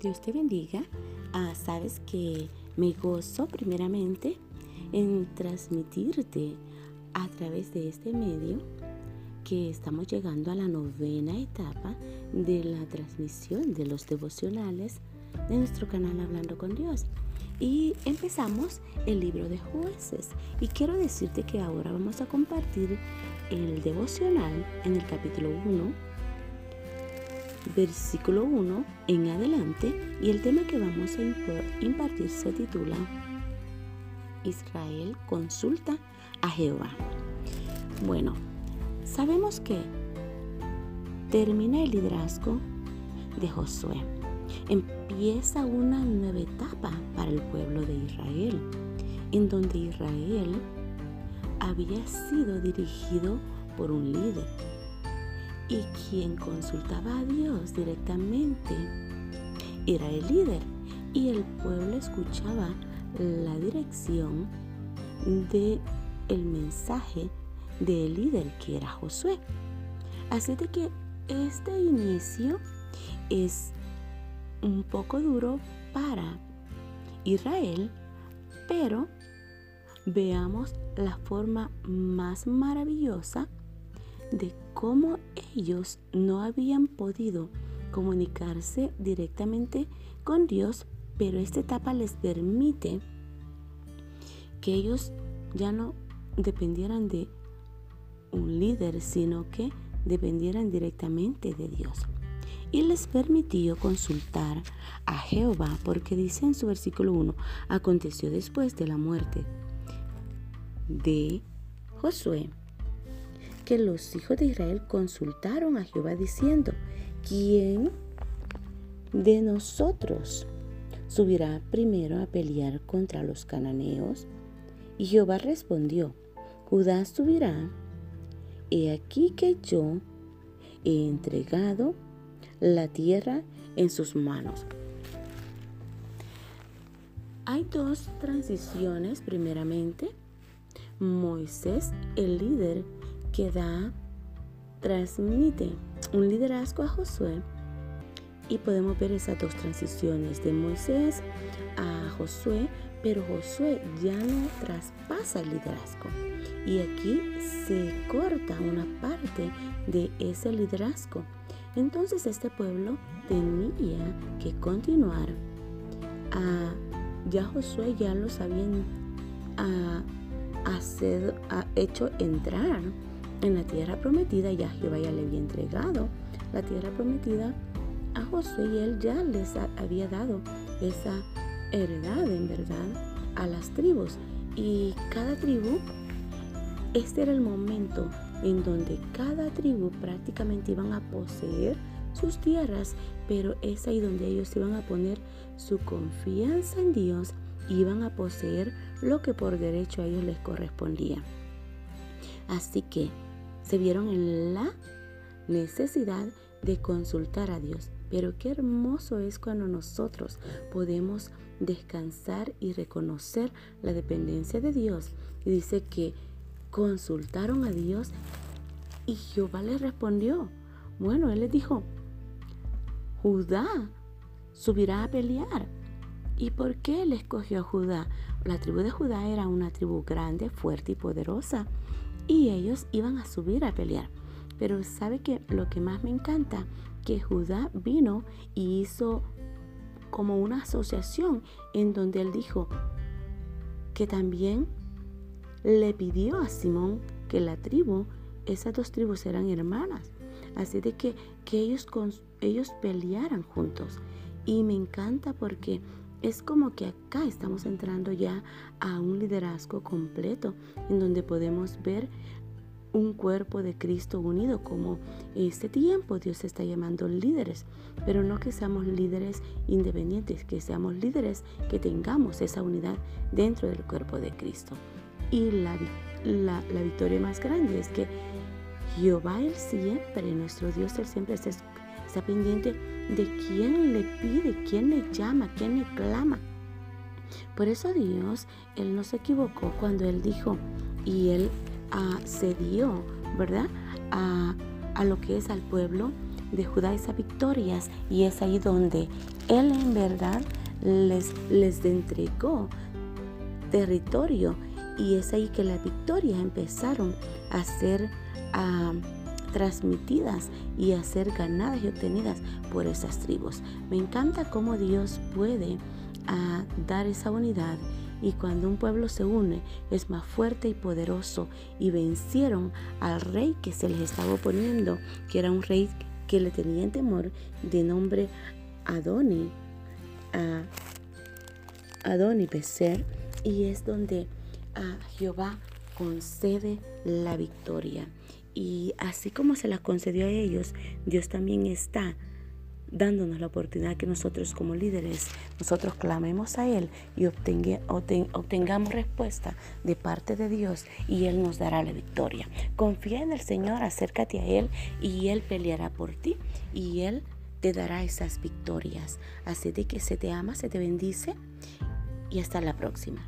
Dios te bendiga. Ah, sabes que me gozo primeramente en transmitirte a través de este medio que estamos llegando a la novena etapa de la transmisión de los devocionales de nuestro canal Hablando con Dios. Y empezamos el libro de jueces. Y quiero decirte que ahora vamos a compartir el devocional en el capítulo 1 versículo 1 en adelante y el tema que vamos a impartir se titula Israel consulta a Jehová. Bueno, sabemos que termina el liderazgo de Josué. Empieza una nueva etapa para el pueblo de Israel, en donde Israel había sido dirigido por un líder y quien consultaba a Dios directamente era el líder y el pueblo escuchaba la dirección de el mensaje del líder que era Josué. Así de que este inicio es un poco duro para Israel, pero veamos la forma más maravillosa de cómo ellos no habían podido comunicarse directamente con Dios, pero esta etapa les permite que ellos ya no dependieran de un líder, sino que dependieran directamente de Dios. Y les permitió consultar a Jehová, porque dice en su versículo 1, aconteció después de la muerte de Josué que los hijos de Israel consultaron a Jehová diciendo, ¿quién de nosotros subirá primero a pelear contra los cananeos? Y Jehová respondió, Judá subirá. He aquí que yo he entregado la tierra en sus manos. Hay dos transiciones, primeramente. Moisés, el líder, que da, transmite un liderazgo a Josué y podemos ver esas dos transiciones de Moisés a Josué, pero Josué ya no traspasa el liderazgo. Y aquí se corta una parte de ese liderazgo. Entonces este pueblo tenía que continuar. A, ya Josué ya los habían a, a hecho entrar en la tierra prometida ya Jehová ya le había entregado la tierra prometida a Josué y él ya les había dado esa heredad en verdad a las tribus y cada tribu este era el momento en donde cada tribu prácticamente iban a poseer sus tierras, pero es ahí donde ellos iban a poner su confianza en Dios iban a poseer lo que por derecho a ellos les correspondía. Así que se vieron en la necesidad de consultar a Dios. Pero qué hermoso es cuando nosotros podemos descansar y reconocer la dependencia de Dios. Y dice que consultaron a Dios y Jehová les respondió. Bueno, él les dijo, Judá subirá a pelear. ¿Y por qué él escogió a Judá? La tribu de Judá era una tribu grande, fuerte y poderosa y ellos iban a subir a pelear. Pero sabe que lo que más me encanta, que Judá vino y hizo como una asociación en donde él dijo que también le pidió a Simón que la tribu, esas dos tribus eran hermanas. Así de que, que ellos, ellos pelearan juntos. Y me encanta porque es como que acá estamos entrando ya a un liderazgo completo en donde podemos ver un cuerpo de Cristo unido como este tiempo Dios está llamando líderes, pero no que seamos líderes independientes, que seamos líderes que tengamos esa unidad dentro del cuerpo de Cristo. Y la, la, victoria más grande es que Jehová Él siempre, nuestro Dios Él siempre está Está pendiente de quién le pide, quién le llama, quién le clama. Por eso Dios, Él no se equivocó cuando Él dijo y Él accedió, ¿verdad? A, a lo que es al pueblo de Judá esas victorias y es ahí donde Él en verdad les, les entregó territorio y es ahí que las victorias empezaron a ser ah, transmitidas y a ser ganadas y obtenidas por esas tribus. Me encanta cómo Dios puede ah, dar esa unidad y cuando un pueblo se une es más fuerte y poderoso y vencieron al rey que se les estaba oponiendo, que era un rey que le tenían temor de nombre Adoni, a Adoni Becer y es donde a Jehová concede la victoria. Y así como se la concedió a ellos, Dios también está dándonos la oportunidad que nosotros como líderes, nosotros clamemos a Él y obtengamos respuesta de parte de Dios y Él nos dará la victoria. Confía en el Señor, acércate a Él y Él peleará por ti y Él te dará esas victorias. Así de que se te ama, se te bendice y hasta la próxima.